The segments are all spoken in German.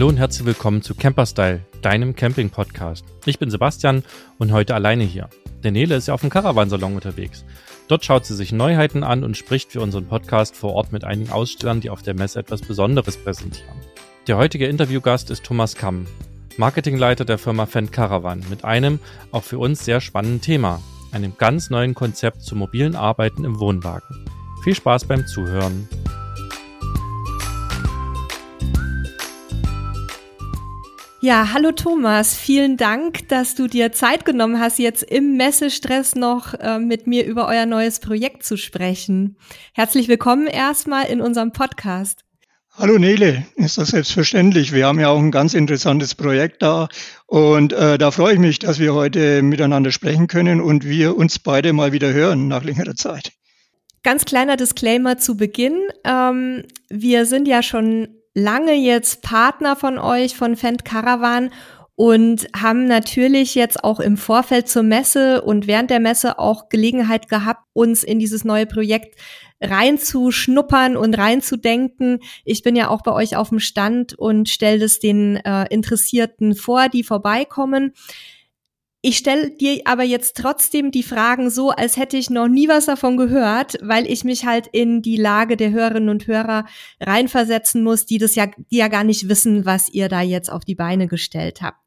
Hallo und herzlich willkommen zu Camperstyle, deinem Camping-Podcast. Ich bin Sebastian und heute alleine hier. Der Nele ist ja auf dem Caravansalon unterwegs. Dort schaut sie sich Neuheiten an und spricht für unseren Podcast vor Ort mit einigen Ausstellern, die auf der Messe etwas Besonderes präsentieren. Der heutige Interviewgast ist Thomas Kamm, Marketingleiter der Firma Fendt Caravan, mit einem auch für uns sehr spannenden Thema, einem ganz neuen Konzept zum mobilen Arbeiten im Wohnwagen. Viel Spaß beim Zuhören. Ja, hallo Thomas, vielen Dank, dass du dir Zeit genommen hast, jetzt im Messestress noch äh, mit mir über euer neues Projekt zu sprechen. Herzlich willkommen erstmal in unserem Podcast. Hallo Nele, ist das selbstverständlich. Wir haben ja auch ein ganz interessantes Projekt da und äh, da freue ich mich, dass wir heute miteinander sprechen können und wir uns beide mal wieder hören nach längerer Zeit. Ganz kleiner Disclaimer zu Beginn. Ähm, wir sind ja schon lange jetzt Partner von euch, von Fendt Caravan und haben natürlich jetzt auch im Vorfeld zur Messe und während der Messe auch Gelegenheit gehabt, uns in dieses neue Projekt reinzuschnuppern und reinzudenken. Ich bin ja auch bei euch auf dem Stand und stelle es den äh, Interessierten vor, die vorbeikommen. Ich stelle dir aber jetzt trotzdem die Fragen so, als hätte ich noch nie was davon gehört, weil ich mich halt in die Lage der Hörerinnen und Hörer reinversetzen muss, die das ja, die ja gar nicht wissen, was ihr da jetzt auf die Beine gestellt habt.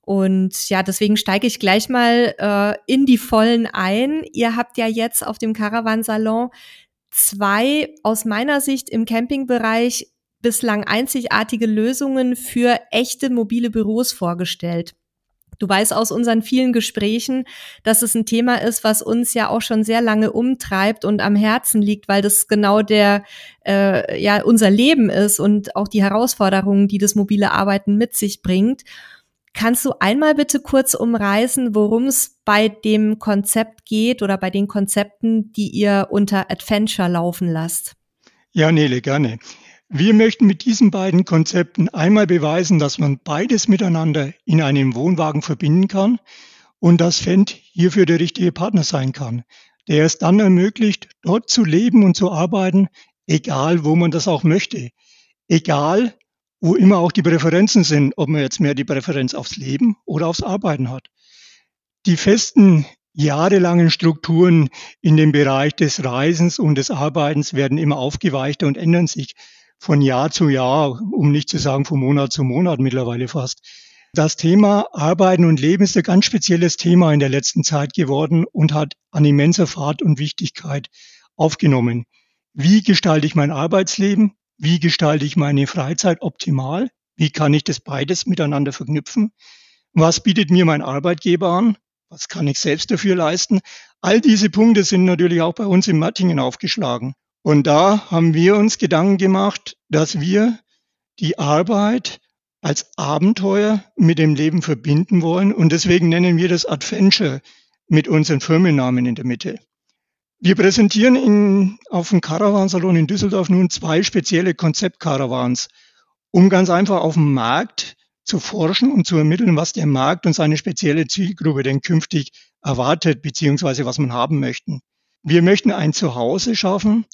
Und ja, deswegen steige ich gleich mal äh, in die Vollen ein. Ihr habt ja jetzt auf dem Caravansalon zwei aus meiner Sicht im Campingbereich bislang einzigartige Lösungen für echte mobile Büros vorgestellt. Du weißt aus unseren vielen Gesprächen, dass es ein Thema ist, was uns ja auch schon sehr lange umtreibt und am Herzen liegt, weil das genau der äh, ja unser Leben ist und auch die Herausforderungen, die das mobile Arbeiten mit sich bringt. Kannst du einmal bitte kurz umreißen, worum es bei dem Konzept geht oder bei den Konzepten, die ihr unter Adventure laufen lasst? Ja, Nele, gerne. Wir möchten mit diesen beiden Konzepten einmal beweisen, dass man beides miteinander in einem Wohnwagen verbinden kann und dass Fendt hierfür der richtige Partner sein kann, der es dann ermöglicht, dort zu leben und zu arbeiten, egal wo man das auch möchte, egal wo immer auch die Präferenzen sind, ob man jetzt mehr die Präferenz aufs Leben oder aufs Arbeiten hat. Die festen jahrelangen Strukturen in dem Bereich des Reisens und des Arbeitens werden immer aufgeweichter und ändern sich von Jahr zu Jahr, um nicht zu sagen von Monat zu Monat mittlerweile fast. Das Thema Arbeiten und Leben ist ein ganz spezielles Thema in der letzten Zeit geworden und hat an immenser Fahrt und Wichtigkeit aufgenommen. Wie gestalte ich mein Arbeitsleben? Wie gestalte ich meine Freizeit optimal? Wie kann ich das beides miteinander verknüpfen? Was bietet mir mein Arbeitgeber an? Was kann ich selbst dafür leisten? All diese Punkte sind natürlich auch bei uns in Mattingen aufgeschlagen. Und da haben wir uns Gedanken gemacht, dass wir die Arbeit als Abenteuer mit dem Leben verbinden wollen. Und deswegen nennen wir das Adventure mit unseren Firmennamen in der Mitte. Wir präsentieren in, auf dem Caravansalon in Düsseldorf nun zwei spezielle Konzeptcaravans, um ganz einfach auf dem Markt zu forschen und zu ermitteln, was der Markt und seine spezielle Zielgruppe denn künftig erwartet, beziehungsweise was man haben möchten. Wir möchten ein Zuhause schaffen,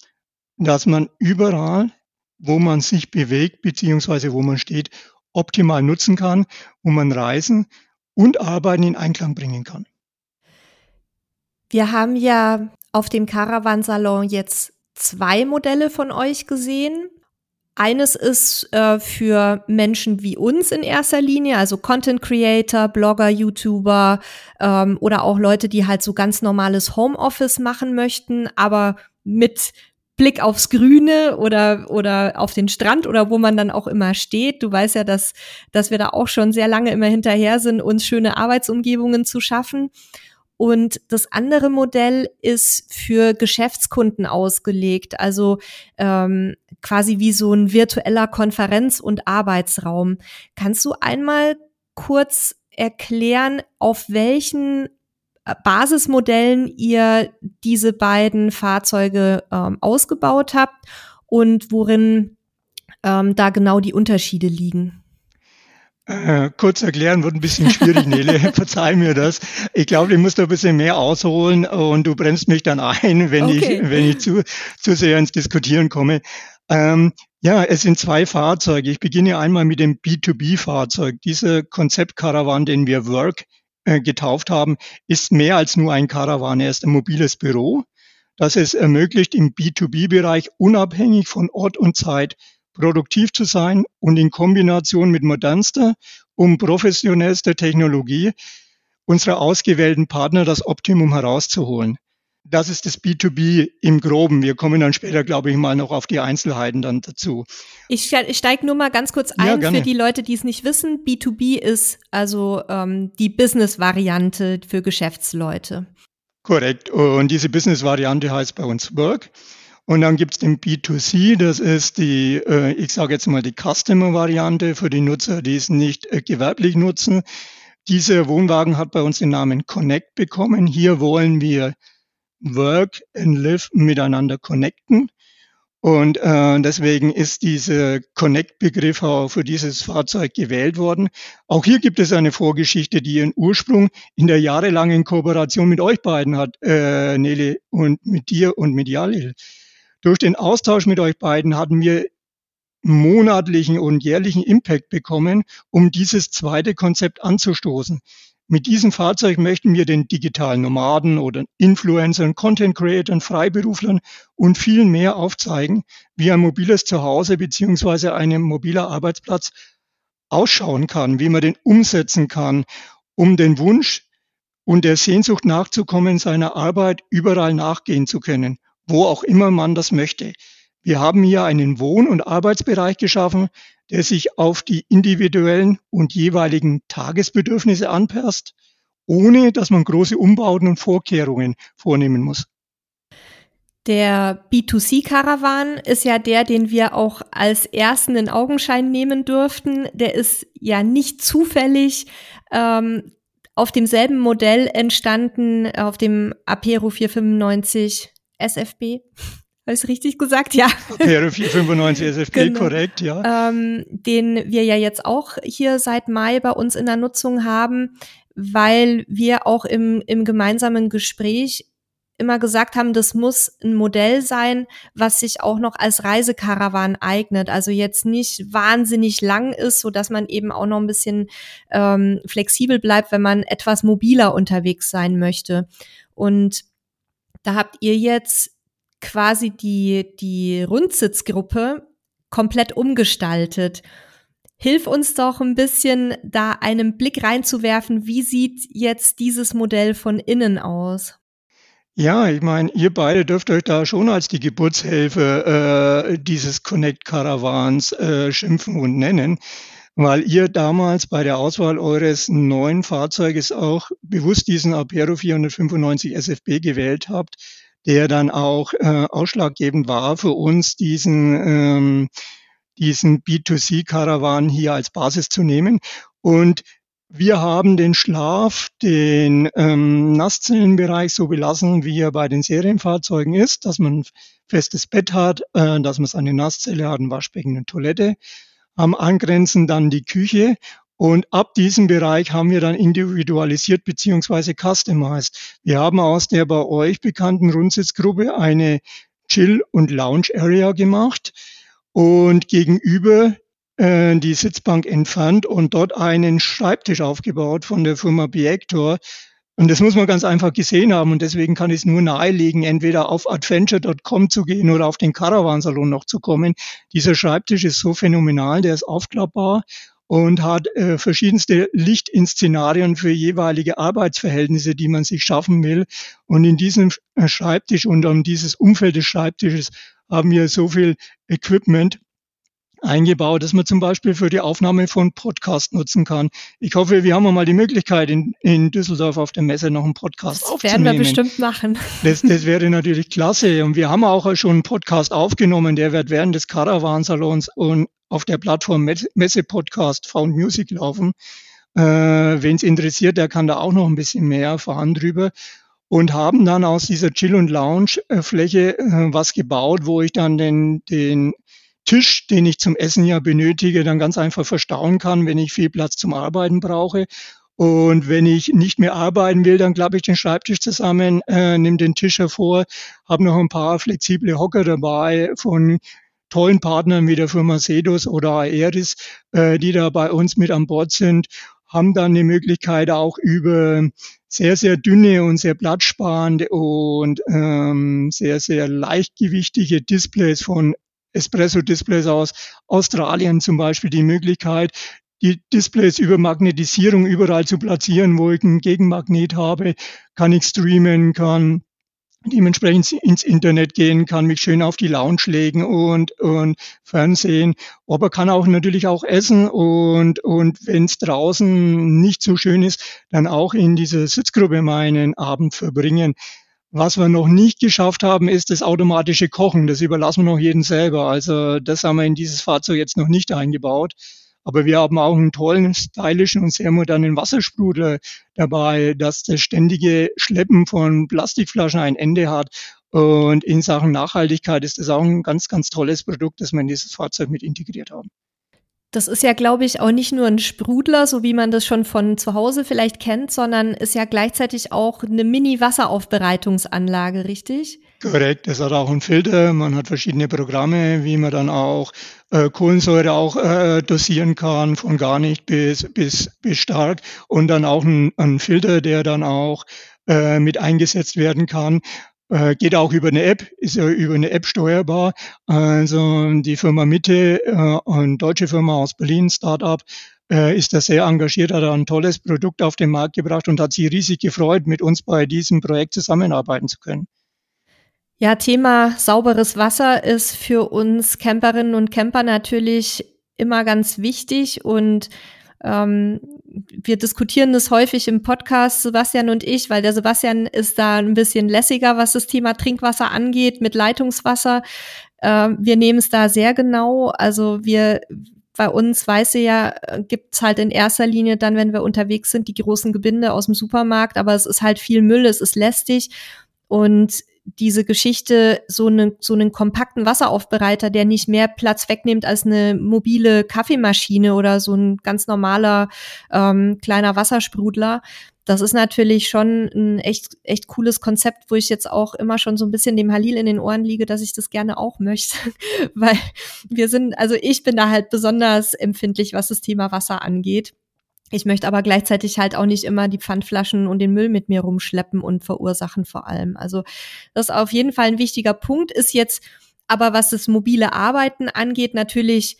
dass man überall, wo man sich bewegt beziehungsweise wo man steht, optimal nutzen kann, wo man Reisen und Arbeiten in Einklang bringen kann. Wir haben ja auf dem Caravansalon jetzt zwei Modelle von euch gesehen. Eines ist äh, für Menschen wie uns in erster Linie, also Content Creator, Blogger, YouTuber ähm, oder auch Leute, die halt so ganz normales Homeoffice machen möchten, aber mit Blick aufs Grüne oder, oder auf den Strand oder wo man dann auch immer steht. Du weißt ja, dass, dass wir da auch schon sehr lange immer hinterher sind, uns schöne Arbeitsumgebungen zu schaffen. Und das andere Modell ist für Geschäftskunden ausgelegt, also ähm, quasi wie so ein virtueller Konferenz- und Arbeitsraum. Kannst du einmal kurz erklären, auf welchen Basismodellen ihr diese beiden Fahrzeuge ähm, ausgebaut habt und worin ähm, da genau die Unterschiede liegen. Äh, kurz erklären wird ein bisschen schwierig, Nele. Verzeih mir das. Ich glaube, ich muss da ein bisschen mehr ausholen und du bremst mich dann ein, wenn okay. ich, wenn ich zu, zu sehr ins Diskutieren komme. Ähm, Ja, es sind zwei Fahrzeuge. Ich beginne einmal mit dem B2B-Fahrzeug. Dieser Konzeptkarawan, den wir Work äh, getauft haben, ist mehr als nur ein Karawan. Er ist ein mobiles Büro, das es ermöglicht, im B2B-Bereich unabhängig von Ort und Zeit produktiv zu sein und in Kombination mit modernster und professionellster Technologie unserer ausgewählten Partner das Optimum herauszuholen. Das ist das B2B im Groben. Wir kommen dann später, glaube ich, mal noch auf die Einzelheiten dann dazu. Ich steige nur mal ganz kurz ein ja, für die Leute, die es nicht wissen. B2B ist also ähm, die Business-Variante für Geschäftsleute. Korrekt. Und diese Business-Variante heißt bei uns Work. Und dann gibt es den B2C, das ist die, äh, ich sage jetzt mal die Customer-Variante für die Nutzer, die es nicht äh, gewerblich nutzen. Dieser Wohnwagen hat bei uns den Namen Connect bekommen. Hier wollen wir Work and Live miteinander connecten. Und äh, deswegen ist dieser Connect-Begriff auch für dieses Fahrzeug gewählt worden. Auch hier gibt es eine Vorgeschichte, die ihren Ursprung in der jahrelangen Kooperation mit euch beiden hat, äh, Nele, und mit dir und mit Jalil. Durch den Austausch mit euch beiden hatten wir monatlichen und jährlichen Impact bekommen, um dieses zweite Konzept anzustoßen. Mit diesem Fahrzeug möchten wir den digitalen Nomaden oder Influencern, Content Creatern, Freiberuflern und vielen mehr aufzeigen, wie ein mobiles Zuhause beziehungsweise ein mobiler Arbeitsplatz ausschauen kann, wie man den umsetzen kann, um den Wunsch und der Sehnsucht nachzukommen, seiner Arbeit überall nachgehen zu können wo auch immer man das möchte. Wir haben hier einen Wohn- und Arbeitsbereich geschaffen, der sich auf die individuellen und jeweiligen Tagesbedürfnisse anpasst, ohne dass man große Umbauten und Vorkehrungen vornehmen muss. Der B2C-Karawan ist ja der, den wir auch als ersten in Augenschein nehmen durften. Der ist ja nicht zufällig ähm, auf demselben Modell entstanden, auf dem Apero 495 SFB. Habe ich richtig gesagt? Ja. PR 495 SFB, genau. korrekt, ja. Ähm, den wir ja jetzt auch hier seit Mai bei uns in der Nutzung haben, weil wir auch im, im gemeinsamen Gespräch immer gesagt haben, das muss ein Modell sein, was sich auch noch als Reisekarawan eignet. Also jetzt nicht wahnsinnig lang ist, so dass man eben auch noch ein bisschen ähm, flexibel bleibt, wenn man etwas mobiler unterwegs sein möchte. Und da habt ihr jetzt quasi die, die Rundsitzgruppe komplett umgestaltet. Hilf uns doch ein bisschen, da einen Blick reinzuwerfen. Wie sieht jetzt dieses Modell von innen aus? Ja, ich meine, ihr beide dürft euch da schon als die Geburtshilfe äh, dieses Connect Caravans äh, schimpfen und nennen weil ihr damals bei der Auswahl eures neuen Fahrzeuges auch bewusst diesen Apero 495 SFB gewählt habt, der dann auch äh, ausschlaggebend war für uns, diesen, ähm, diesen B2C-Karawan hier als Basis zu nehmen. Und wir haben den Schlaf, den ähm, Nasszellenbereich so belassen, wie er bei den Serienfahrzeugen ist, dass man ein festes Bett hat, äh, dass man seine Nasszelle hat, ein Waschbecken, eine Toilette am Angrenzen dann die Küche und ab diesem Bereich haben wir dann individualisiert beziehungsweise customized. Wir haben aus der bei euch bekannten Rundsitzgruppe eine Chill- und Lounge-Area gemacht und gegenüber äh, die Sitzbank entfernt und dort einen Schreibtisch aufgebaut von der Firma Biector, und das muss man ganz einfach gesehen haben. Und deswegen kann ich es nur nahelegen, entweder auf adventure.com zu gehen oder auf den Caravansalon noch zu kommen. Dieser Schreibtisch ist so phänomenal, der ist aufklappbar und hat äh, verschiedenste Lichtinszenarien für jeweilige Arbeitsverhältnisse, die man sich schaffen will. Und in diesem äh, Schreibtisch und um dieses Umfeld des Schreibtisches haben wir so viel Equipment, eingebaut, dass man zum Beispiel für die Aufnahme von Podcast nutzen kann. Ich hoffe, wir haben mal die Möglichkeit, in, in Düsseldorf auf der Messe noch einen Podcast das aufzunehmen. Das werden wir bestimmt machen. Das, das wäre natürlich klasse. Und wir haben auch schon einen Podcast aufgenommen, der wird während des Caravan-Salons und auf der Plattform Messe-Podcast Found Music laufen. Äh, Wen es interessiert, der kann da auch noch ein bisschen mehr erfahren drüber und haben dann aus dieser Chill- und Lounge-Fläche äh, was gebaut, wo ich dann den, den Tisch, den ich zum Essen ja benötige, dann ganz einfach verstauen kann, wenn ich viel Platz zum Arbeiten brauche. Und wenn ich nicht mehr arbeiten will, dann klappe ich den Schreibtisch zusammen, äh, nehme den Tisch hervor, habe noch ein paar flexible Hocker dabei von tollen Partnern wie der Firma Sedus oder Aeris, äh, die da bei uns mit an Bord sind, haben dann die Möglichkeit auch über sehr, sehr dünne und sehr platzsparende und ähm, sehr, sehr leichtgewichtige Displays von Espresso-Displays aus Australien zum Beispiel die Möglichkeit, die Displays über Magnetisierung überall zu platzieren, wo ich einen Gegenmagnet habe, kann ich streamen, kann dementsprechend ins Internet gehen, kann mich schön auf die Lounge legen und, und Fernsehen, aber kann auch natürlich auch essen und, und wenn es draußen nicht so schön ist, dann auch in dieser Sitzgruppe meinen Abend verbringen. Was wir noch nicht geschafft haben, ist das automatische Kochen. Das überlassen wir noch jedem selber. Also das haben wir in dieses Fahrzeug jetzt noch nicht eingebaut. Aber wir haben auch einen tollen, stylischen und sehr modernen Wassersprudler dabei, dass das ständige Schleppen von Plastikflaschen ein Ende hat. Und in Sachen Nachhaltigkeit ist das auch ein ganz, ganz tolles Produkt, das wir in dieses Fahrzeug mit integriert haben. Das ist ja, glaube ich, auch nicht nur ein Sprudler, so wie man das schon von zu Hause vielleicht kennt, sondern ist ja gleichzeitig auch eine Mini-Wasseraufbereitungsanlage, richtig? Korrekt, es hat auch einen Filter, man hat verschiedene Programme, wie man dann auch äh, Kohlensäure auch äh, dosieren kann, von gar nicht bis, bis, bis stark und dann auch ein, ein Filter, der dann auch äh, mit eingesetzt werden kann. Äh, geht auch über eine App, ist ja über eine App steuerbar. Also die Firma Mitte, äh, eine deutsche Firma aus Berlin, Startup, äh, ist da sehr engagiert, hat ein tolles Produkt auf den Markt gebracht und hat sich riesig gefreut, mit uns bei diesem Projekt zusammenarbeiten zu können. Ja, Thema sauberes Wasser ist für uns Camperinnen und Camper natürlich immer ganz wichtig und ähm, wir diskutieren das häufig im Podcast, Sebastian und ich, weil der Sebastian ist da ein bisschen lässiger, was das Thema Trinkwasser angeht, mit Leitungswasser. Äh, wir nehmen es da sehr genau. Also wir, bei uns, weiß ich ja, gibt's halt in erster Linie dann, wenn wir unterwegs sind, die großen Gebinde aus dem Supermarkt, aber es ist halt viel Müll, es ist lästig. Und diese Geschichte, so, eine, so einen kompakten Wasseraufbereiter, der nicht mehr Platz wegnimmt als eine mobile Kaffeemaschine oder so ein ganz normaler ähm, kleiner Wassersprudler. Das ist natürlich schon ein echt, echt cooles Konzept, wo ich jetzt auch immer schon so ein bisschen dem Halil in den Ohren liege, dass ich das gerne auch möchte. Weil wir sind, also ich bin da halt besonders empfindlich, was das Thema Wasser angeht. Ich möchte aber gleichzeitig halt auch nicht immer die Pfandflaschen und den Müll mit mir rumschleppen und verursachen vor allem. Also das ist auf jeden Fall ein wichtiger Punkt, ist jetzt aber, was das mobile Arbeiten angeht, natürlich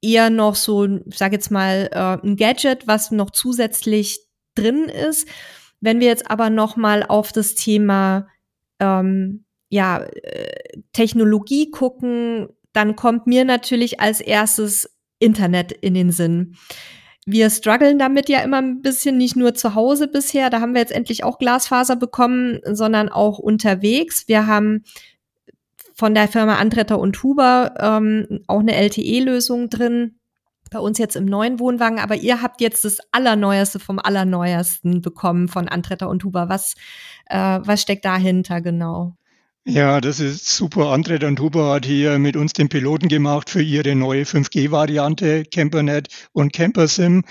eher noch so, ich sage jetzt mal, äh, ein Gadget, was noch zusätzlich drin ist. Wenn wir jetzt aber noch mal auf das Thema ähm, ja, äh, Technologie gucken, dann kommt mir natürlich als erstes Internet in den Sinn wir strugglen damit ja immer ein bisschen, nicht nur zu Hause bisher, da haben wir jetzt endlich auch Glasfaser bekommen, sondern auch unterwegs. Wir haben von der Firma Andretter und Huber ähm, auch eine LTE-Lösung drin, bei uns jetzt im neuen Wohnwagen, aber ihr habt jetzt das Allerneueste vom Allerneuesten bekommen von Antretter und Huber. Was, äh, was steckt dahinter genau? Ja, das ist super. Andret und Huber hat hier mit uns den Piloten gemacht für ihre neue 5G-Variante CamperNet und CamperSim,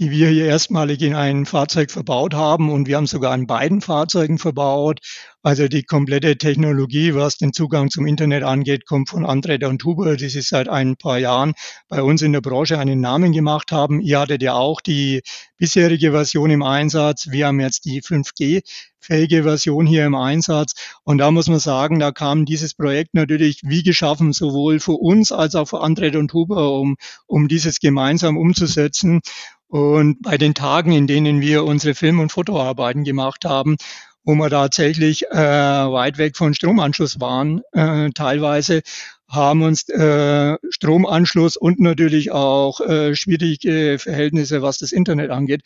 die wir hier erstmalig in ein Fahrzeug verbaut haben. Und wir haben sogar an beiden Fahrzeugen verbaut. Also die komplette Technologie, was den Zugang zum Internet angeht, kommt von Andret und Huber, die sich seit ein paar Jahren bei uns in der Branche einen Namen gemacht haben. Ihr hattet ja auch die bisherige Version im Einsatz. Wir haben jetzt die 5G fähige Version hier im Einsatz. Und da muss man sagen, da kam dieses Projekt natürlich wie geschaffen, sowohl für uns als auch für Andret und Huber, um, um dieses gemeinsam umzusetzen. Und bei den Tagen, in denen wir unsere Film- und Fotoarbeiten gemacht haben, wo wir tatsächlich äh, weit weg von Stromanschluss waren, äh, teilweise haben uns äh, Stromanschluss und natürlich auch äh, schwierige Verhältnisse, was das Internet angeht,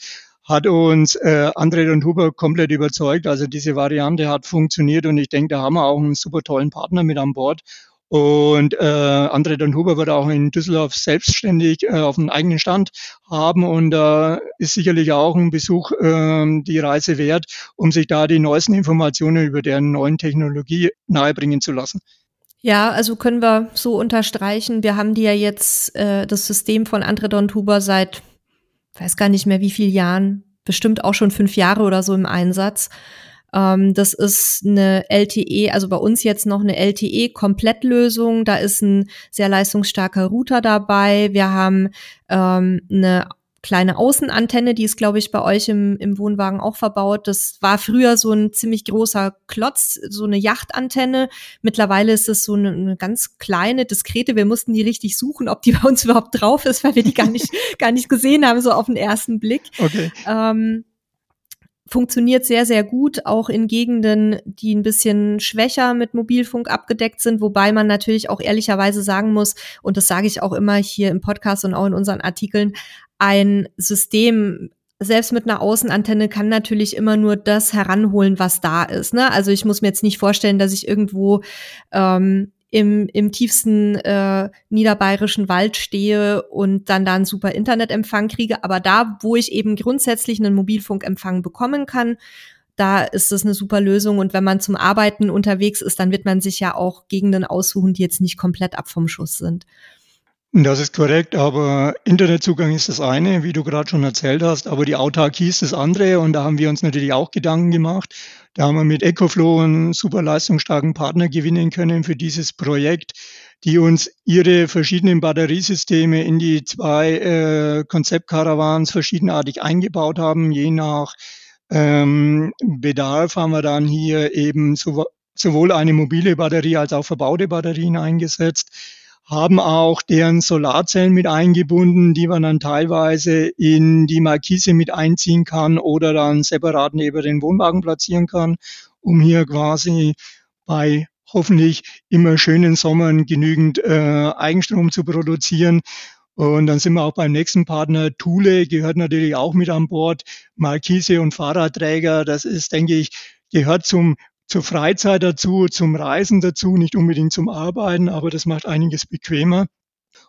hat uns äh, Andret und Huber komplett überzeugt. Also diese Variante hat funktioniert und ich denke, da haben wir auch einen super tollen Partner mit an Bord. Und äh, Andret und Huber wird auch in Düsseldorf selbstständig äh, auf einen eigenen Stand haben und da äh, ist sicherlich auch ein Besuch äh, die Reise wert, um sich da die neuesten Informationen über deren neuen Technologie nahebringen zu lassen. Ja, also können wir so unterstreichen. Wir haben die ja jetzt äh, das System von Andret und Huber seit weiß gar nicht mehr wie viel Jahren, bestimmt auch schon fünf Jahre oder so im Einsatz. Ähm, das ist eine LTE, also bei uns jetzt noch eine LTE-Komplettlösung. Da ist ein sehr leistungsstarker Router dabei. Wir haben ähm, eine kleine Außenantenne, die ist, glaube ich, bei euch im, im Wohnwagen auch verbaut. Das war früher so ein ziemlich großer Klotz, so eine Yachtantenne. Mittlerweile ist es so eine, eine ganz kleine, diskrete. Wir mussten die richtig suchen, ob die bei uns überhaupt drauf ist, weil wir die gar nicht, gar nicht gesehen haben, so auf den ersten Blick. Okay. Ähm, funktioniert sehr, sehr gut, auch in Gegenden, die ein bisschen schwächer mit Mobilfunk abgedeckt sind, wobei man natürlich auch ehrlicherweise sagen muss, und das sage ich auch immer hier im Podcast und auch in unseren Artikeln, ein System selbst mit einer Außenantenne kann natürlich immer nur das heranholen, was da ist. Ne? Also ich muss mir jetzt nicht vorstellen, dass ich irgendwo ähm, im, im tiefsten äh, niederbayerischen Wald stehe und dann da einen super Internetempfang kriege. Aber da, wo ich eben grundsätzlich einen Mobilfunkempfang bekommen kann, da ist es eine super Lösung. Und wenn man zum Arbeiten unterwegs ist, dann wird man sich ja auch Gegenden aussuchen, die jetzt nicht komplett ab vom Schuss sind. Das ist korrekt, aber Internetzugang ist das eine, wie du gerade schon erzählt hast, aber die Autarkie ist das andere und da haben wir uns natürlich auch Gedanken gemacht. Da haben wir mit EcoFlow einen super leistungsstarken Partner gewinnen können für dieses Projekt, die uns ihre verschiedenen Batteriesysteme in die zwei äh, Konzeptcaravans verschiedenartig eingebaut haben. Je nach ähm, Bedarf haben wir dann hier eben so, sowohl eine mobile Batterie als auch verbaute Batterien eingesetzt haben auch deren Solarzellen mit eingebunden, die man dann teilweise in die Markise mit einziehen kann oder dann separat neben den Wohnwagen platzieren kann, um hier quasi bei hoffentlich immer schönen Sommern genügend äh, Eigenstrom zu produzieren. Und dann sind wir auch beim nächsten Partner. Thule gehört natürlich auch mit an Bord. Markise und Fahrradträger, das ist, denke ich, gehört zum zur Freizeit dazu, zum Reisen dazu, nicht unbedingt zum Arbeiten, aber das macht einiges bequemer.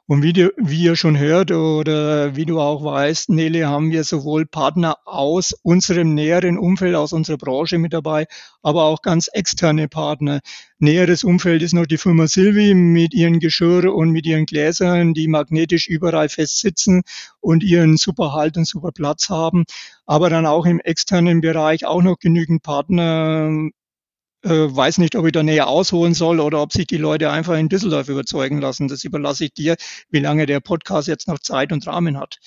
Und wie, du, wie ihr schon hört oder wie du auch weißt, Nele, haben wir sowohl Partner aus unserem näheren Umfeld, aus unserer Branche mit dabei, aber auch ganz externe Partner. Näheres Umfeld ist noch die Firma Silvi mit ihren Geschirr und mit ihren Gläsern, die magnetisch überall fest sitzen und ihren super Halt und super Platz haben. Aber dann auch im externen Bereich auch noch genügend Partner, weiß nicht, ob ich da näher ausholen soll oder ob sich die Leute einfach in Düsseldorf überzeugen lassen. Das überlasse ich dir, wie lange der Podcast jetzt noch Zeit und Rahmen hat.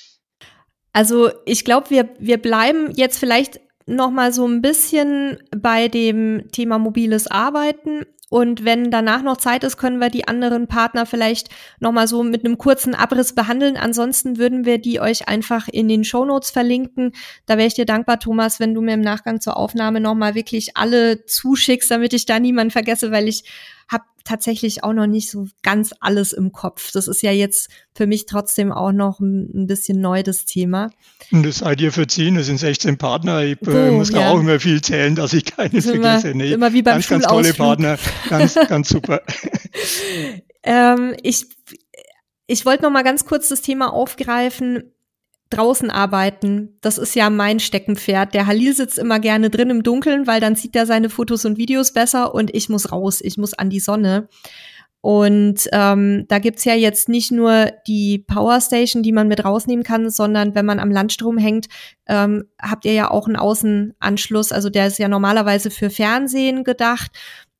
Also ich glaube, wir, wir bleiben jetzt vielleicht noch mal so ein bisschen bei dem Thema mobiles Arbeiten und wenn danach noch Zeit ist, können wir die anderen Partner vielleicht nochmal so mit einem kurzen Abriss behandeln. Ansonsten würden wir die euch einfach in den Show Notes verlinken. Da wäre ich dir dankbar, Thomas, wenn du mir im Nachgang zur Aufnahme nochmal wirklich alle zuschickst, damit ich da niemanden vergesse, weil ich habe tatsächlich auch noch nicht so ganz alles im Kopf. Das ist ja jetzt für mich trotzdem auch noch ein, bisschen neu, das Thema. Und das seid ihr verziehen, das sind 16 Partner. Ich äh, muss da auch immer viel zählen, dass ich keines vergesse. Nee, immer wie beim ganz, ganz tolle Partner, ganz, ganz super. ähm, ich ich wollte noch mal ganz kurz das Thema aufgreifen draußen arbeiten, das ist ja mein Steckenpferd. Der Halil sitzt immer gerne drin im Dunkeln, weil dann sieht er seine Fotos und Videos besser und ich muss raus, ich muss an die Sonne. Und ähm, da gibt's ja jetzt nicht nur die Powerstation, die man mit rausnehmen kann, sondern wenn man am Landstrom hängt, ähm, habt ihr ja auch einen Außenanschluss. Also der ist ja normalerweise für Fernsehen gedacht.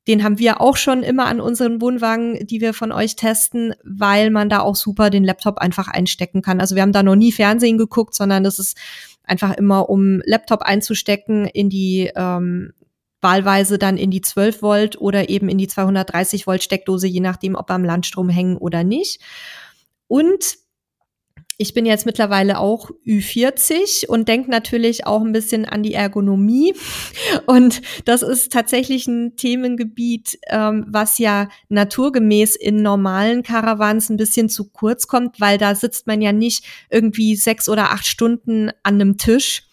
Den haben wir auch schon immer an unseren Wohnwagen, die wir von euch testen, weil man da auch super den Laptop einfach einstecken kann. Also wir haben da noch nie Fernsehen geguckt, sondern das ist einfach immer, um Laptop einzustecken in die ähm, wahlweise dann in die 12 Volt oder eben in die 230 Volt Steckdose, je nachdem, ob wir am Landstrom hängen oder nicht. Und ich bin jetzt mittlerweile auch Ü40 und denke natürlich auch ein bisschen an die Ergonomie. Und das ist tatsächlich ein Themengebiet, ähm, was ja naturgemäß in normalen Caravans ein bisschen zu kurz kommt, weil da sitzt man ja nicht irgendwie sechs oder acht Stunden an einem Tisch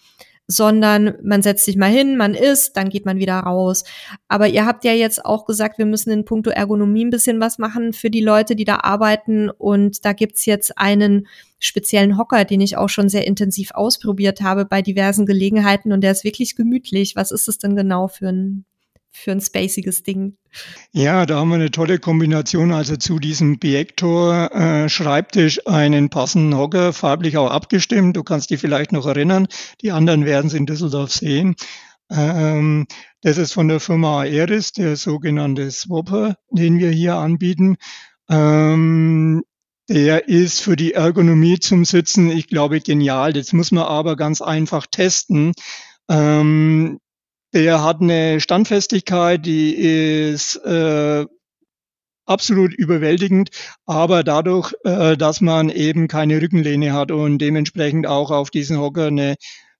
sondern man setzt sich mal hin, man isst, dann geht man wieder raus. Aber ihr habt ja jetzt auch gesagt, wir müssen in puncto Ergonomie ein bisschen was machen für die Leute, die da arbeiten. Und da gibt's jetzt einen speziellen Hocker, den ich auch schon sehr intensiv ausprobiert habe bei diversen Gelegenheiten. Und der ist wirklich gemütlich. Was ist es denn genau für ein für ein spaciges Ding. Ja, da haben wir eine tolle Kombination. Also zu diesem Biektor äh, einen passenden Hocker, farblich auch abgestimmt. Du kannst dich vielleicht noch erinnern. Die anderen werden es in Düsseldorf sehen. Ähm, Das ist von der Firma Aeris, der sogenannte Swapper, den wir hier anbieten. Ähm, der ist für die Ergonomie zum Sitzen, ich glaube, genial. Das muss man aber ganz einfach testen. Ähm, der hat eine Standfestigkeit, die ist äh, absolut überwältigend, aber dadurch, äh, dass man eben keine Rückenlehne hat und dementsprechend auch auf diesen Hocker eine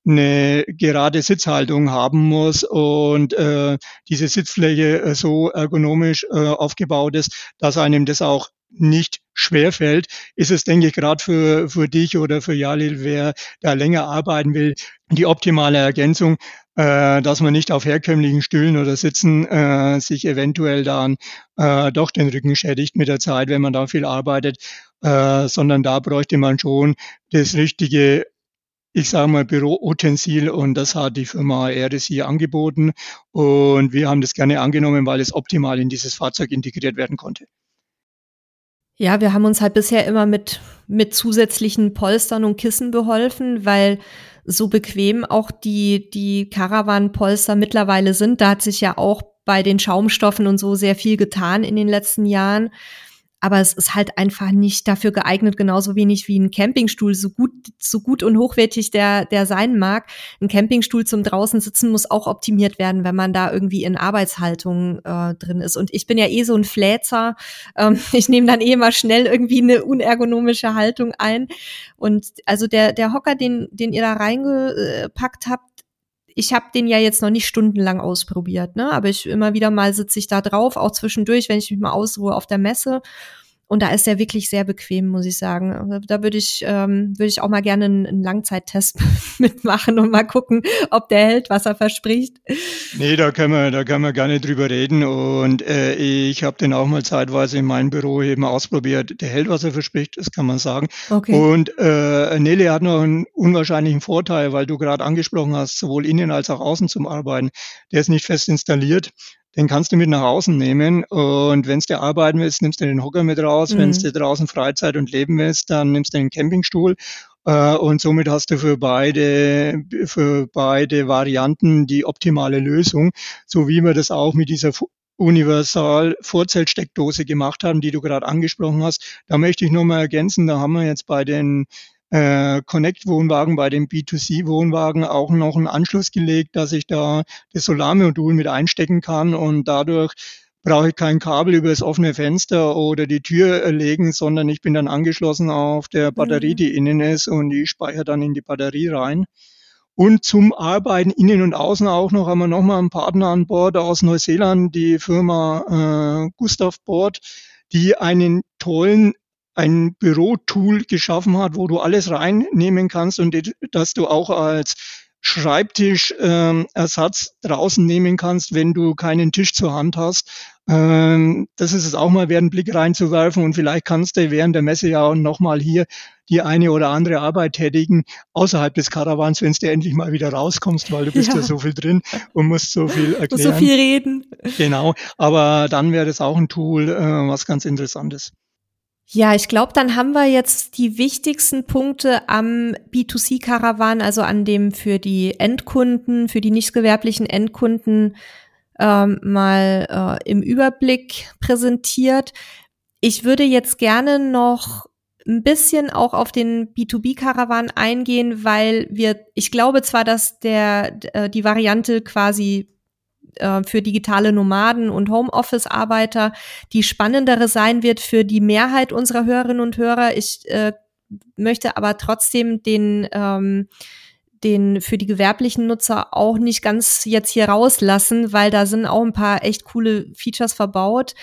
eine gerade Sitzhaltung haben muss und äh, diese Sitzfläche äh, so ergonomisch äh, aufgebaut ist, dass einem das auch nicht schwer fällt, ist es, denke ich, gerade für, für dich oder für Jalil, wer da länger arbeiten will, die optimale Ergänzung, äh, dass man nicht auf herkömmlichen Stühlen oder Sitzen äh, sich eventuell dann äh, doch den Rücken schädigt mit der Zeit, wenn man da viel arbeitet, äh, sondern da bräuchte man schon das richtige ich sage mal, Büroutensil und das hat die Firma hier angeboten und wir haben das gerne angenommen, weil es optimal in dieses Fahrzeug integriert werden konnte. Ja, wir haben uns halt bisher immer mit, mit zusätzlichen Polstern und Kissen beholfen, weil so bequem auch die, die Caravan-Polster mittlerweile sind. Da hat sich ja auch bei den Schaumstoffen und so sehr viel getan in den letzten Jahren aber es ist halt einfach nicht dafür geeignet, genauso wenig wie ein Campingstuhl, so gut, so gut und hochwertig der, der sein mag. Ein Campingstuhl zum draußen sitzen muss auch optimiert werden, wenn man da irgendwie in Arbeitshaltung äh, drin ist. Und ich bin ja eh so ein Fläzer. Ähm, ich nehme dann eh mal schnell irgendwie eine unergonomische Haltung ein. Und also der, der Hocker, den, den ihr da reingepackt habt, ich habe den ja jetzt noch nicht stundenlang ausprobiert, ne? Aber ich immer wieder mal sitze ich da drauf, auch zwischendurch, wenn ich mich mal ausruhe auf der Messe. Und da ist er wirklich sehr bequem, muss ich sagen. Da würde ich, ähm, würde ich auch mal gerne einen, Langzeittest mitmachen und mal gucken, ob der hält, was er verspricht. Nee, da können wir, da können wir gerne drüber reden. Und äh, ich habe den auch mal zeitweise in meinem Büro eben ausprobiert. Der hält, was er verspricht, das kann man sagen. Okay. Und äh, Nele hat noch einen unwahrscheinlichen Vorteil, weil du gerade angesprochen hast, sowohl innen als auch außen zum Arbeiten. Der ist nicht fest installiert den kannst du mit nach außen nehmen. Und wenn du arbeiten willst, nimmst du den Hocker mit raus. Mhm. Wenn du draußen Freizeit und Leben willst, dann nimmst du den Campingstuhl. Äh, und somit hast du für beide, für beide Varianten die optimale Lösung, so wie wir das auch mit dieser Universal Vorzeltsteckdose gemacht haben, die du gerade angesprochen hast. Da möchte ich nur mal ergänzen, da haben wir jetzt bei den äh, Connect-Wohnwagen, bei dem B2C-Wohnwagen auch noch einen Anschluss gelegt, dass ich da das Solarmodul mit einstecken kann und dadurch brauche ich kein Kabel über das offene Fenster oder die Tür legen, sondern ich bin dann angeschlossen auf der Batterie, mhm. die innen ist und die speichere dann in die Batterie rein. Und zum Arbeiten innen und außen auch noch haben wir nochmal einen Partner an Bord aus Neuseeland, die Firma äh, Gustav Board, die einen tollen ein Bürotool geschaffen hat, wo du alles reinnehmen kannst und dass du auch als Schreibtischersatz ähm, draußen nehmen kannst, wenn du keinen Tisch zur Hand hast. Ähm, das ist es auch mal wert, einen Blick reinzuwerfen und vielleicht kannst du während der Messe ja nochmal hier die eine oder andere Arbeit tätigen außerhalb des Karawans, wenn du endlich mal wieder rauskommst, weil du bist ja. ja so viel drin und musst so viel erklären. So viel reden. Genau, aber dann wäre das auch ein Tool, äh, was ganz interessant ist. Ja, ich glaube, dann haben wir jetzt die wichtigsten Punkte am B2C-Karawan, also an dem für die Endkunden, für die nicht gewerblichen Endkunden ähm, mal äh, im Überblick präsentiert. Ich würde jetzt gerne noch ein bisschen auch auf den B2B-Karawan eingehen, weil wir, ich glaube zwar, dass der, äh, die Variante quasi äh, für digitale Nomaden und Homeoffice-Arbeiter die spannendere sein wird für die Mehrheit unserer Hörerinnen und Hörer. Ich äh, möchte aber trotzdem den ähm, den für die gewerblichen Nutzer auch nicht ganz jetzt hier rauslassen, weil da sind auch ein paar echt coole Features verbaut.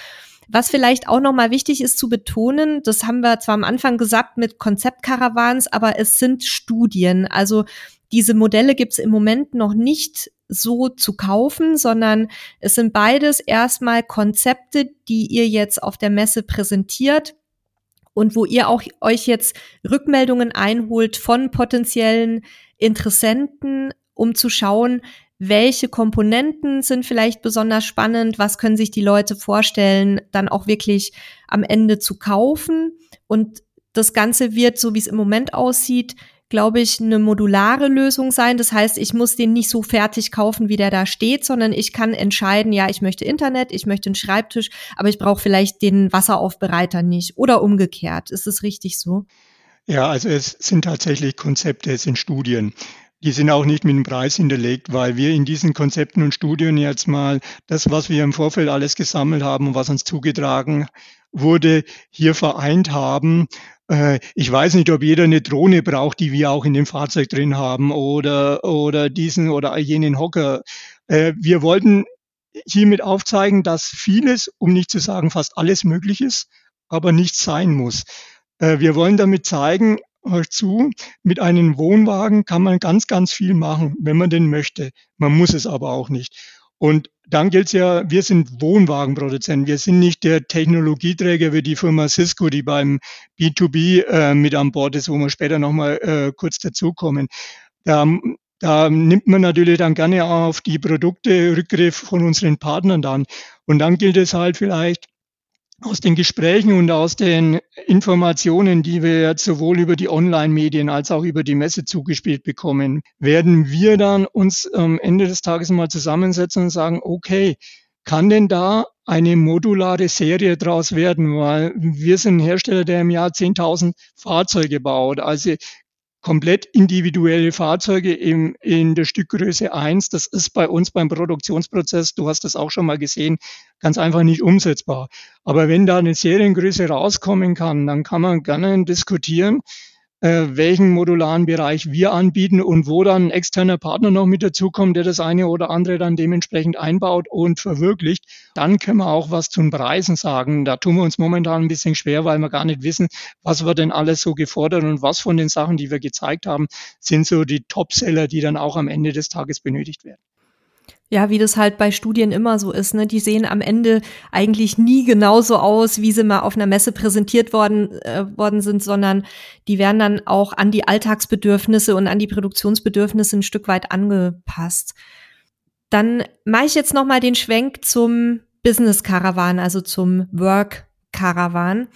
Was vielleicht auch nochmal wichtig ist zu betonen, das haben wir zwar am Anfang gesagt mit Konzeptkarawans, aber es sind Studien. Also diese Modelle gibt es im Moment noch nicht so zu kaufen, sondern es sind beides erstmal Konzepte, die ihr jetzt auf der Messe präsentiert und wo ihr auch euch jetzt Rückmeldungen einholt von potenziellen Interessenten, um zu schauen, welche Komponenten sind vielleicht besonders spannend, was können sich die Leute vorstellen, dann auch wirklich am Ende zu kaufen. Und das Ganze wird, so wie es im Moment aussieht, glaube ich, eine modulare Lösung sein. Das heißt, ich muss den nicht so fertig kaufen, wie der da steht, sondern ich kann entscheiden, ja, ich möchte Internet, ich möchte einen Schreibtisch, aber ich brauche vielleicht den Wasseraufbereiter nicht oder umgekehrt. Ist es richtig so? Ja, also es sind tatsächlich Konzepte, es sind Studien. Die sind auch nicht mit dem Preis hinterlegt, weil wir in diesen Konzepten und Studien jetzt mal das, was wir im Vorfeld alles gesammelt haben und was uns zugetragen wurde, hier vereint haben ich weiß nicht, ob jeder eine Drohne braucht, die wir auch in dem Fahrzeug drin haben oder, oder diesen oder jenen Hocker. Äh, wir wollten hiermit aufzeigen, dass vieles, um nicht zu sagen fast alles möglich ist, aber nichts sein muss. Äh, wir wollen damit zeigen, euch zu, mit einem Wohnwagen kann man ganz, ganz viel machen, wenn man den möchte. Man muss es aber auch nicht. Und dann gilt es ja, wir sind Wohnwagenproduzenten. Wir sind nicht der Technologieträger wie die Firma Cisco, die beim B2B äh, mit an Bord ist, wo wir später nochmal äh, kurz dazukommen. Da, da nimmt man natürlich dann gerne auf die Produkte Rückgriff von unseren Partnern dann. Und dann gilt es halt vielleicht, aus den Gesprächen und aus den Informationen, die wir jetzt sowohl über die Online-Medien als auch über die Messe zugespielt bekommen, werden wir dann uns am Ende des Tages mal zusammensetzen und sagen, okay, kann denn da eine modulare Serie draus werden? Weil wir sind ein Hersteller, der im Jahr 10.000 Fahrzeuge baut. Also komplett individuelle Fahrzeuge im, in der Stückgröße 1. Das ist bei uns beim Produktionsprozess, du hast das auch schon mal gesehen, ganz einfach nicht umsetzbar. Aber wenn da eine Seriengröße rauskommen kann, dann kann man gerne diskutieren, äh, welchen modularen Bereich wir anbieten und wo dann ein externer Partner noch mit dazukommt, der das eine oder andere dann dementsprechend einbaut und verwirklicht, dann können wir auch was zu den Preisen sagen. Da tun wir uns momentan ein bisschen schwer, weil wir gar nicht wissen, was wir denn alles so gefordert und was von den Sachen, die wir gezeigt haben, sind so die Topseller, die dann auch am Ende des Tages benötigt werden. Ja, wie das halt bei Studien immer so ist, ne? Die sehen am Ende eigentlich nie genauso aus, wie sie mal auf einer Messe präsentiert worden, äh, worden sind, sondern die werden dann auch an die Alltagsbedürfnisse und an die Produktionsbedürfnisse ein Stück weit angepasst. Dann mache ich jetzt noch mal den Schwenk zum Business Caravan, also zum Work Caravan.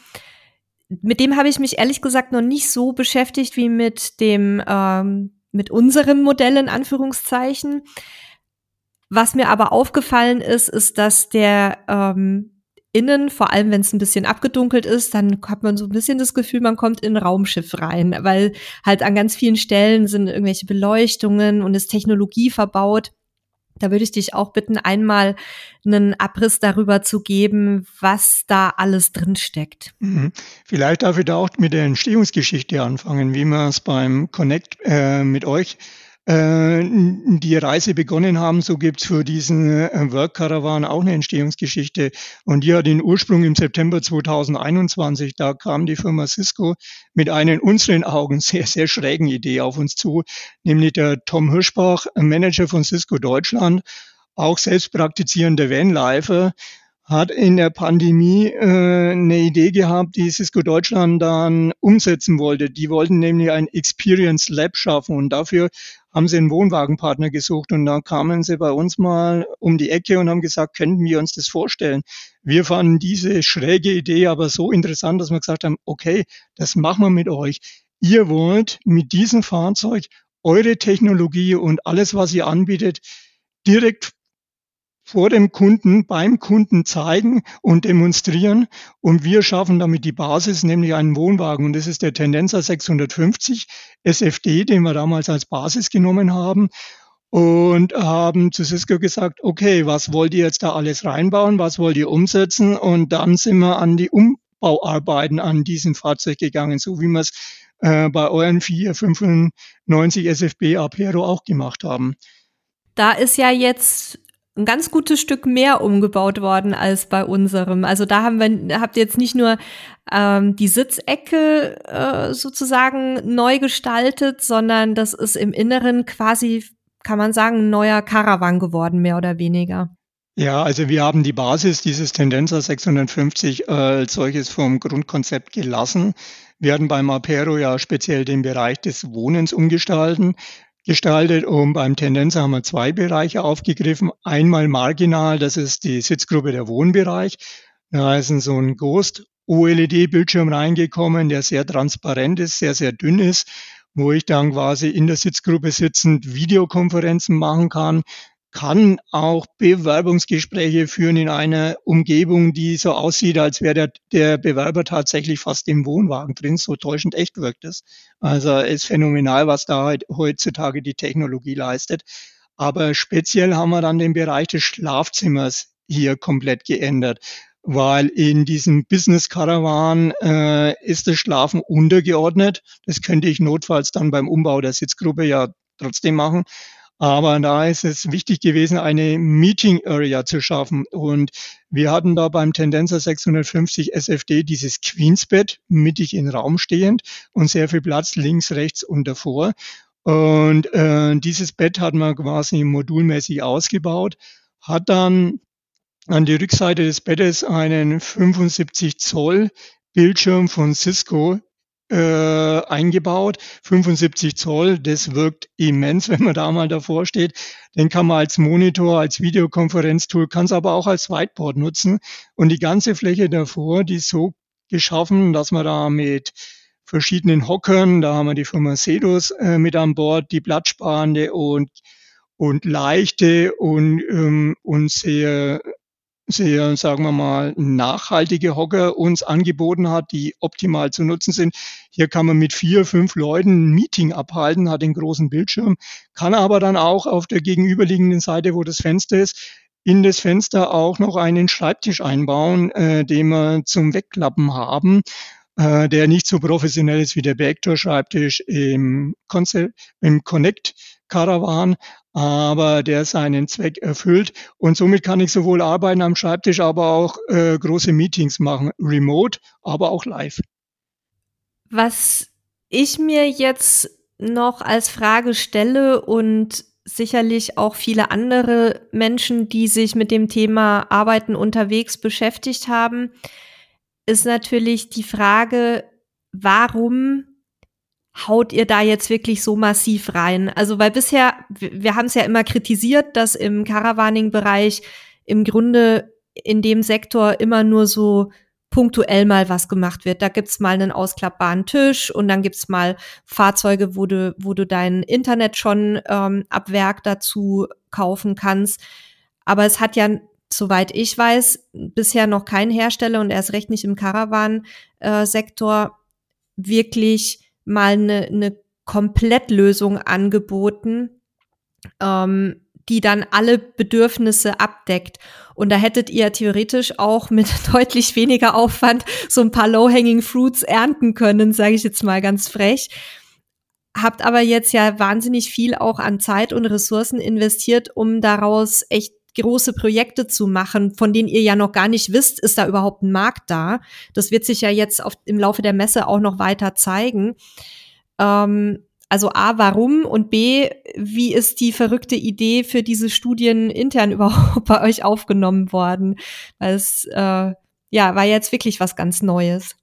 Mit dem habe ich mich ehrlich gesagt noch nicht so beschäftigt wie mit dem ähm, mit unserem Modell in Anführungszeichen. Was mir aber aufgefallen ist, ist, dass der ähm, innen, vor allem wenn es ein bisschen abgedunkelt ist, dann hat man so ein bisschen das Gefühl, man kommt in ein Raumschiff rein, weil halt an ganz vielen Stellen sind irgendwelche Beleuchtungen und ist Technologie verbaut. Da würde ich dich auch bitten, einmal einen Abriss darüber zu geben, was da alles drin steckt. Mhm. Vielleicht darf ich da auch mit der Entstehungsgeschichte anfangen, wie wir es beim Connect äh, mit euch die Reise begonnen haben, so gibt's für diesen äh, Work Caravan auch eine Entstehungsgeschichte. Und die hat den Ursprung im September 2021. Da kam die Firma Cisco mit einer in unseren Augen sehr, sehr schrägen Idee auf uns zu, nämlich der Tom Hirschbach, Manager von Cisco Deutschland, auch selbst praktizierender Vanlifer, hat in der Pandemie äh, eine Idee gehabt, die Cisco Deutschland dann umsetzen wollte. Die wollten nämlich ein Experience Lab schaffen und dafür haben sie einen Wohnwagenpartner gesucht und da kamen sie bei uns mal um die Ecke und haben gesagt, könnten wir uns das vorstellen? Wir fanden diese schräge Idee aber so interessant, dass wir gesagt haben, okay, das machen wir mit euch. Ihr wollt mit diesem Fahrzeug eure Technologie und alles, was ihr anbietet, direkt vor dem Kunden, beim Kunden zeigen und demonstrieren. Und wir schaffen damit die Basis, nämlich einen Wohnwagen. Und das ist der Tendenza 650 SFD, den wir damals als Basis genommen haben. Und haben zu Cisco gesagt, okay, was wollt ihr jetzt da alles reinbauen? Was wollt ihr umsetzen? Und dann sind wir an die Umbauarbeiten an diesem Fahrzeug gegangen, so wie wir es äh, bei euren 495 SFB Apero auch gemacht haben. Da ist ja jetzt ein ganz gutes Stück mehr umgebaut worden als bei unserem. Also da haben wir, habt ihr jetzt nicht nur ähm, die Sitzecke äh, sozusagen neu gestaltet, sondern das ist im Inneren quasi, kann man sagen, ein neuer Caravan geworden, mehr oder weniger. Ja, also wir haben die Basis dieses Tendenza 650 äh, als solches vom Grundkonzept gelassen. Wir hatten beim Apero ja speziell den Bereich des Wohnens umgestalten gestaltet und beim Tendenz haben wir zwei Bereiche aufgegriffen. Einmal marginal, das ist die Sitzgruppe der Wohnbereich. Da ist so ein Ghost OLED-Bildschirm reingekommen, der sehr transparent ist, sehr, sehr dünn ist, wo ich dann quasi in der Sitzgruppe sitzend Videokonferenzen machen kann, kann auch Bewerbungsgespräche führen in einer Umgebung, die so aussieht, als wäre der, der Bewerber tatsächlich fast im Wohnwagen drin. So täuschend echt wirkt es. Also ist phänomenal, was da heutzutage die Technologie leistet. Aber speziell haben wir dann den Bereich des Schlafzimmers hier komplett geändert, weil in diesem Business Caravan äh, ist das Schlafen untergeordnet. Das könnte ich notfalls dann beim Umbau der Sitzgruppe ja trotzdem machen. Aber da ist es wichtig gewesen, eine Meeting Area zu schaffen. Und wir hatten da beim Tendenza 650 SFD dieses Queensbett mittig in Raum stehend und sehr viel Platz links, rechts und davor. Und äh, dieses Bett hat man quasi modulmäßig ausgebaut, hat dann an die Rückseite des Bettes einen 75 Zoll Bildschirm von Cisco äh, eingebaut. 75 Zoll, das wirkt immens, wenn man da mal davor steht. Den kann man als Monitor, als Videokonferenztool, kann es aber auch als Whiteboard nutzen. Und die ganze Fläche davor, die ist so geschaffen, dass man da mit verschiedenen Hockern, da haben wir die Firma Sedus äh, mit an Bord, die platzsparende und und leichte und, ähm, und sehr sehr, sagen wir mal, nachhaltige Hocker uns angeboten hat, die optimal zu nutzen sind. Hier kann man mit vier, fünf Leuten ein Meeting abhalten, hat den großen Bildschirm, kann aber dann auch auf der gegenüberliegenden Seite, wo das Fenster ist, in das Fenster auch noch einen Schreibtisch einbauen, äh, den wir zum Wegklappen haben, äh, der nicht so professionell ist wie der Backdoor-Schreibtisch im, Concept, im Connect Caravan, aber der seinen Zweck erfüllt. Und somit kann ich sowohl arbeiten am Schreibtisch, aber auch äh, große Meetings machen, remote, aber auch live. Was ich mir jetzt noch als Frage stelle und sicherlich auch viele andere Menschen, die sich mit dem Thema Arbeiten unterwegs beschäftigt haben, ist natürlich die Frage, warum haut ihr da jetzt wirklich so massiv rein? Also, weil bisher, wir, haben es ja immer kritisiert, dass im Caravaning-Bereich im Grunde in dem Sektor immer nur so punktuell mal was gemacht wird. Da gibt's mal einen ausklappbaren Tisch und dann gibt's mal Fahrzeuge, wo du, wo du dein Internet schon ähm, ab Werk dazu kaufen kannst. Aber es hat ja, soweit ich weiß, bisher noch kein Hersteller und erst recht nicht im Caravan-Sektor äh, wirklich mal eine, eine Komplettlösung angeboten, ähm, die dann alle Bedürfnisse abdeckt. Und da hättet ihr theoretisch auch mit deutlich weniger Aufwand so ein paar Low-Hanging Fruits ernten können, sage ich jetzt mal ganz frech. Habt aber jetzt ja wahnsinnig viel auch an Zeit und Ressourcen investiert, um daraus echt große Projekte zu machen, von denen ihr ja noch gar nicht wisst, ist da überhaupt ein Markt da. Das wird sich ja jetzt auf, im Laufe der Messe auch noch weiter zeigen. Ähm, also A, warum und B, wie ist die verrückte Idee für diese Studien intern überhaupt bei euch aufgenommen worden? Weil es äh, ja war jetzt wirklich was ganz Neues.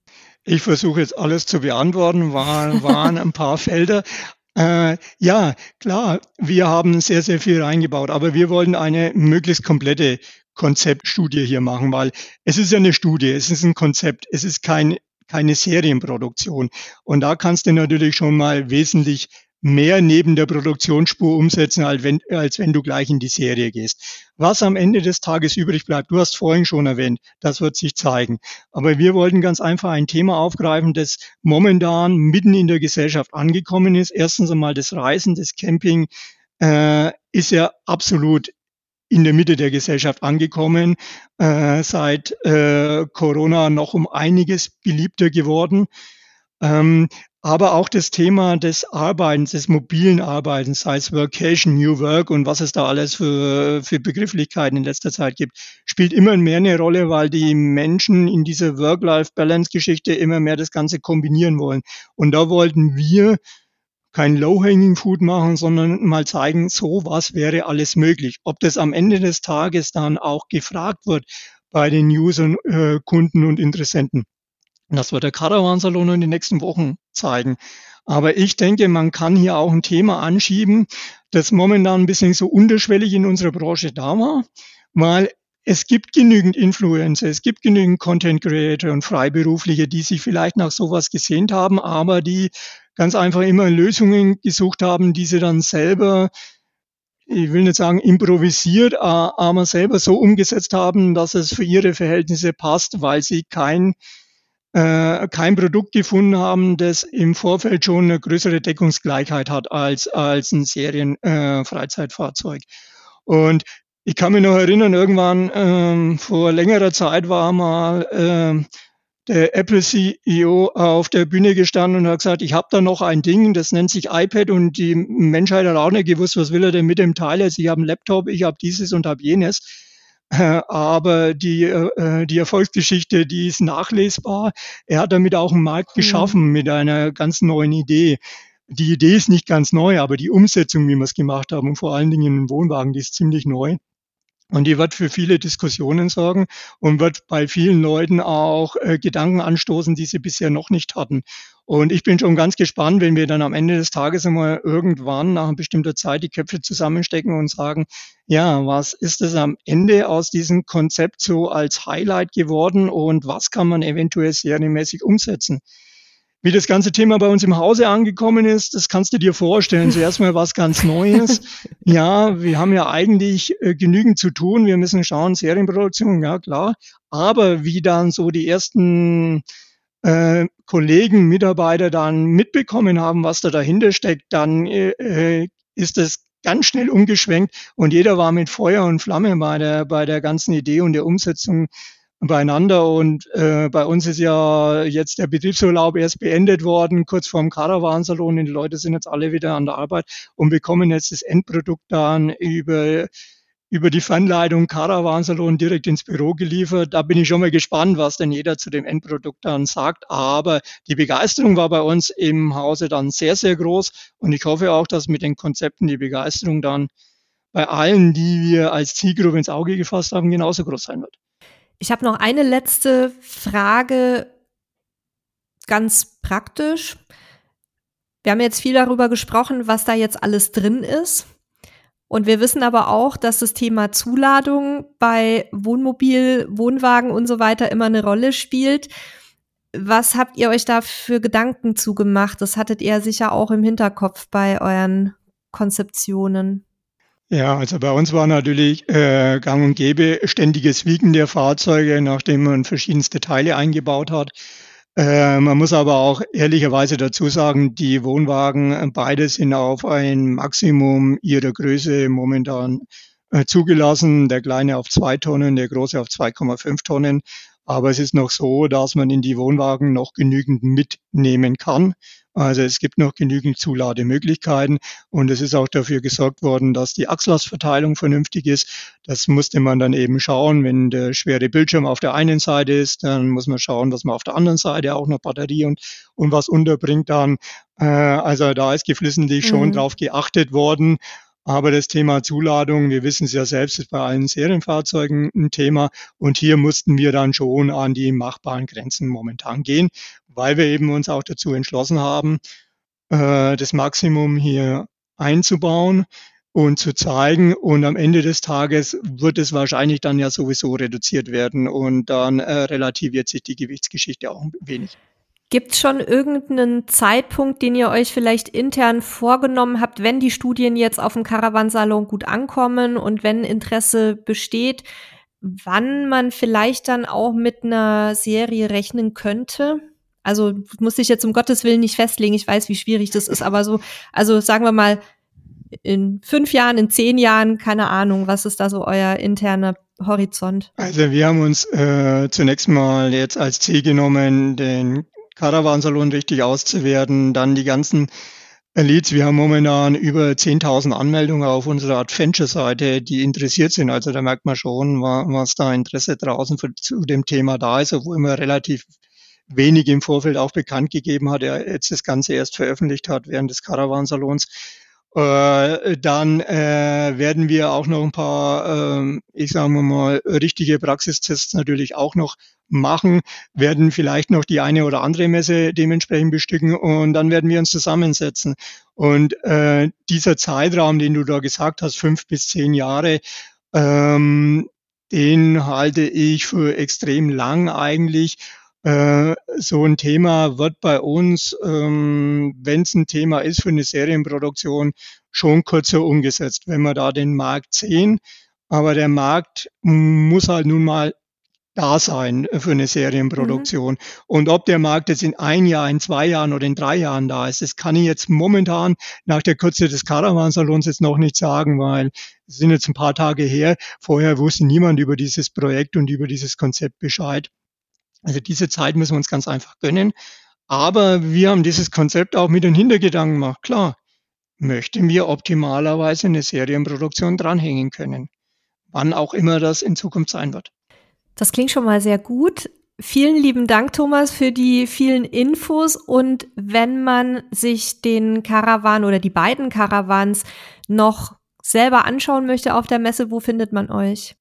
Ich versuche jetzt alles zu beantworten, waren, waren ein paar Felder. Äh, ja, klar, wir haben sehr, sehr viel reingebaut, aber wir wollten eine möglichst komplette Konzeptstudie hier machen, weil es ist ja eine Studie, es ist ein Konzept, es ist kein, keine Serienproduktion. Und da kannst du natürlich schon mal wesentlich mehr neben der Produktionsspur umsetzen, als wenn, als wenn du gleich in die Serie gehst. Was am Ende des Tages übrig bleibt, du hast vorhin schon erwähnt, das wird sich zeigen. Aber wir wollten ganz einfach ein Thema aufgreifen, das momentan mitten in der Gesellschaft angekommen ist. Erstens einmal das Reisen, das Camping äh, ist ja absolut in der Mitte der Gesellschaft angekommen, äh, seit äh, Corona noch um einiges beliebter geworden. Ähm, aber auch das Thema des Arbeitens, des mobilen Arbeitens, sei es Workation, New Work und was es da alles für, für Begrifflichkeiten in letzter Zeit gibt, spielt immer mehr eine Rolle, weil die Menschen in dieser Work-Life-Balance-Geschichte immer mehr das Ganze kombinieren wollen. Und da wollten wir kein Low-Hanging Food machen, sondern mal zeigen, so was wäre alles möglich. Ob das am Ende des Tages dann auch gefragt wird bei den Usern, äh, Kunden und Interessenten. Das wird der Caravan-Salon in den nächsten Wochen zeigen. Aber ich denke, man kann hier auch ein Thema anschieben, das momentan ein bisschen so unterschwellig in unserer Branche da war, weil es gibt genügend Influencer, es gibt genügend Content Creator und Freiberufliche, die sich vielleicht nach sowas gesehnt haben, aber die ganz einfach immer Lösungen gesucht haben, die sie dann selber, ich will nicht sagen improvisiert, aber selber so umgesetzt haben, dass es für ihre Verhältnisse passt, weil sie kein äh, kein Produkt gefunden haben, das im Vorfeld schon eine größere Deckungsgleichheit hat als, als ein Serien-Freizeitfahrzeug. Äh, und ich kann mich noch erinnern, irgendwann ähm, vor längerer Zeit war mal ähm, der Apple CEO auf der Bühne gestanden und hat gesagt, ich habe da noch ein Ding, das nennt sich iPad und die Menschheit hat auch nicht gewusst, was will er denn mit dem Teil jetzt. Ich habe einen Laptop, ich habe dieses und habe jenes. Aber die, äh, die Erfolgsgeschichte, die ist nachlesbar. Er hat damit auch einen Markt mhm. geschaffen mit einer ganz neuen Idee. Die Idee ist nicht ganz neu, aber die Umsetzung, wie wir es gemacht haben, und vor allen Dingen im Wohnwagen, die ist ziemlich neu. Und die wird für viele Diskussionen sorgen und wird bei vielen Leuten auch äh, Gedanken anstoßen, die sie bisher noch nicht hatten. Und ich bin schon ganz gespannt, wenn wir dann am Ende des Tages einmal irgendwann nach einer bestimmten Zeit die Köpfe zusammenstecken und sagen, ja, was ist es am Ende aus diesem Konzept so als Highlight geworden und was kann man eventuell serienmäßig umsetzen? Wie das ganze Thema bei uns im Hause angekommen ist, das kannst du dir vorstellen. Zuerst mal was ganz Neues. Ja, wir haben ja eigentlich äh, genügend zu tun. Wir müssen schauen, Serienproduktion, ja klar. Aber wie dann so die ersten äh, Kollegen, Mitarbeiter dann mitbekommen haben, was da dahinter steckt, dann äh, äh ist es ganz schnell umgeschwenkt und jeder war mit Feuer und Flamme bei der, bei der ganzen Idee und der Umsetzung beieinander. Und äh, bei uns ist ja jetzt der Betriebsurlaub erst beendet worden, kurz vorm Caravansalon. Und die Leute sind jetzt alle wieder an der Arbeit und bekommen jetzt das Endprodukt dann über über die Fanleitung Caravansalon direkt ins Büro geliefert. Da bin ich schon mal gespannt, was denn jeder zu dem Endprodukt dann sagt. Aber die Begeisterung war bei uns im Hause dann sehr, sehr groß. Und ich hoffe auch, dass mit den Konzepten die Begeisterung dann bei allen, die wir als Zielgruppe ins Auge gefasst haben, genauso groß sein wird. Ich habe noch eine letzte Frage, ganz praktisch. Wir haben jetzt viel darüber gesprochen, was da jetzt alles drin ist. Und wir wissen aber auch, dass das Thema Zuladung bei Wohnmobil, Wohnwagen und so weiter immer eine Rolle spielt. Was habt ihr euch da für Gedanken zugemacht? Das hattet ihr sicher auch im Hinterkopf bei euren Konzeptionen. Ja, also bei uns war natürlich äh, gang und gäbe ständiges Wiegen der Fahrzeuge, nachdem man verschiedenste Teile eingebaut hat. Äh, man muss aber auch ehrlicherweise dazu sagen, die Wohnwagen, äh, beide sind auf ein Maximum ihrer Größe momentan äh, zugelassen. Der kleine auf zwei Tonnen, der große auf 2,5 Tonnen. Aber es ist noch so, dass man in die Wohnwagen noch genügend mitnehmen kann. Also es gibt noch genügend Zulademöglichkeiten und es ist auch dafür gesorgt worden, dass die Achslastverteilung vernünftig ist. Das musste man dann eben schauen. Wenn der schwere Bildschirm auf der einen Seite ist, dann muss man schauen, dass man auf der anderen Seite auch noch Batterie und, und was unterbringt dann. Äh, also da ist geflissentlich schon mhm. drauf geachtet worden. Aber das Thema Zuladung, wir wissen es ja selbst, ist bei allen Serienfahrzeugen ein Thema. Und hier mussten wir dann schon an die machbaren Grenzen momentan gehen, weil wir eben uns auch dazu entschlossen haben, äh, das Maximum hier einzubauen und zu zeigen. Und am Ende des Tages wird es wahrscheinlich dann ja sowieso reduziert werden und dann äh, relativiert sich die Gewichtsgeschichte auch ein wenig. Gibt es schon irgendeinen Zeitpunkt, den ihr euch vielleicht intern vorgenommen habt, wenn die Studien jetzt auf dem Caravansalon gut ankommen und wenn Interesse besteht, wann man vielleicht dann auch mit einer Serie rechnen könnte? Also muss ich jetzt um Gottes Willen nicht festlegen. Ich weiß, wie schwierig das ist, aber so, also sagen wir mal, in fünf Jahren, in zehn Jahren, keine Ahnung, was ist da so euer interner Horizont? Also wir haben uns äh, zunächst mal jetzt als Ziel genommen, den Caravansalon richtig auszuwerten, dann die ganzen Leads. Wir haben momentan über 10.000 Anmeldungen auf unserer Adventure-Seite, die interessiert sind. Also da merkt man schon, was da Interesse draußen für, zu dem Thema da ist, obwohl man relativ wenig im Vorfeld auch bekannt gegeben hat, er jetzt das Ganze erst veröffentlicht hat während des Caravansalons. Äh, dann äh, werden wir auch noch ein paar, äh, ich sage mal, richtige Praxistests natürlich auch noch machen, werden vielleicht noch die eine oder andere Messe dementsprechend bestücken und dann werden wir uns zusammensetzen. Und äh, dieser Zeitraum, den du da gesagt hast, fünf bis zehn Jahre, ähm, den halte ich für extrem lang eigentlich. Äh, so ein Thema wird bei uns, ähm, wenn es ein Thema ist für eine Serienproduktion, schon kürzer umgesetzt, wenn wir da den Markt sehen. Aber der Markt muss halt nun mal da sein für eine Serienproduktion. Mhm. Und ob der Markt jetzt in ein Jahr, in zwei Jahren oder in drei Jahren da ist, das kann ich jetzt momentan nach der Kürze des Caravansalons jetzt noch nicht sagen, weil es sind jetzt ein paar Tage her. Vorher wusste niemand über dieses Projekt und über dieses Konzept Bescheid. Also diese Zeit müssen wir uns ganz einfach gönnen. Aber wir haben dieses Konzept auch mit den Hintergedanken gemacht. Klar, möchten wir optimalerweise eine Serienproduktion dranhängen können. Wann auch immer das in Zukunft sein wird. Das klingt schon mal sehr gut. Vielen lieben Dank, Thomas, für die vielen Infos. Und wenn man sich den Caravan oder die beiden Caravans noch selber anschauen möchte auf der Messe, wo findet man euch?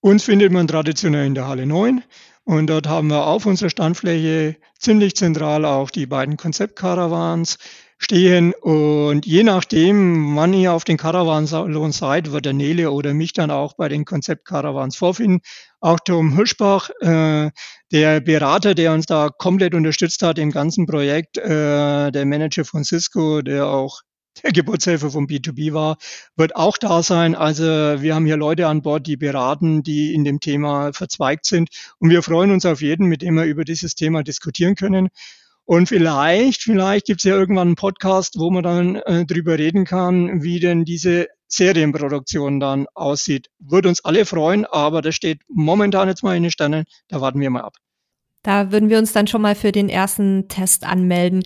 Uns findet man traditionell in der Halle 9. Und dort haben wir auf unserer Standfläche ziemlich zentral auch die beiden Konzeptcaravans stehen. Und je nachdem, wann ihr auf den Caravansalon seid, wird der Nele oder mich dann auch bei den Konzeptcaravans vorfinden. Auch Tom Hirschbach, äh, der Berater, der uns da komplett unterstützt hat im ganzen Projekt, äh, der Manager von Cisco, der auch der Geburtshelfer vom B2B war, wird auch da sein. Also wir haben hier Leute an Bord, die beraten, die in dem Thema verzweigt sind. Und wir freuen uns auf jeden, mit dem wir über dieses Thema diskutieren können. Und vielleicht, vielleicht gibt es ja irgendwann einen Podcast, wo man dann äh, drüber reden kann, wie denn diese Serienproduktion dann aussieht. Würde uns alle freuen, aber das steht momentan jetzt mal in den Sternen. Da warten wir mal ab. Da würden wir uns dann schon mal für den ersten Test anmelden.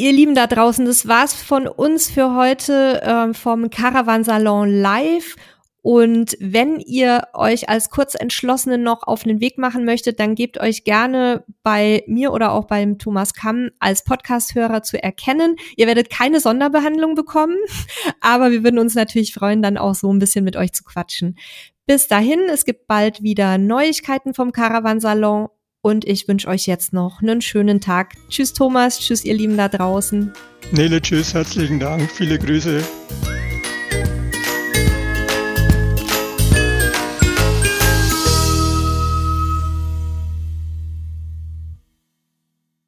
Ihr Lieben da draußen, das war's von uns für heute äh, vom Caravan Salon Live. Und wenn ihr euch als Kurzentschlossene noch auf den Weg machen möchtet, dann gebt euch gerne bei mir oder auch beim Thomas Kamm als Podcast-Hörer zu erkennen. Ihr werdet keine Sonderbehandlung bekommen, aber wir würden uns natürlich freuen, dann auch so ein bisschen mit euch zu quatschen. Bis dahin, es gibt bald wieder Neuigkeiten vom Caravansalon und ich wünsche euch jetzt noch einen schönen Tag. Tschüss Thomas, tschüss ihr Lieben da draußen. Nele, tschüss, herzlichen Dank, viele Grüße.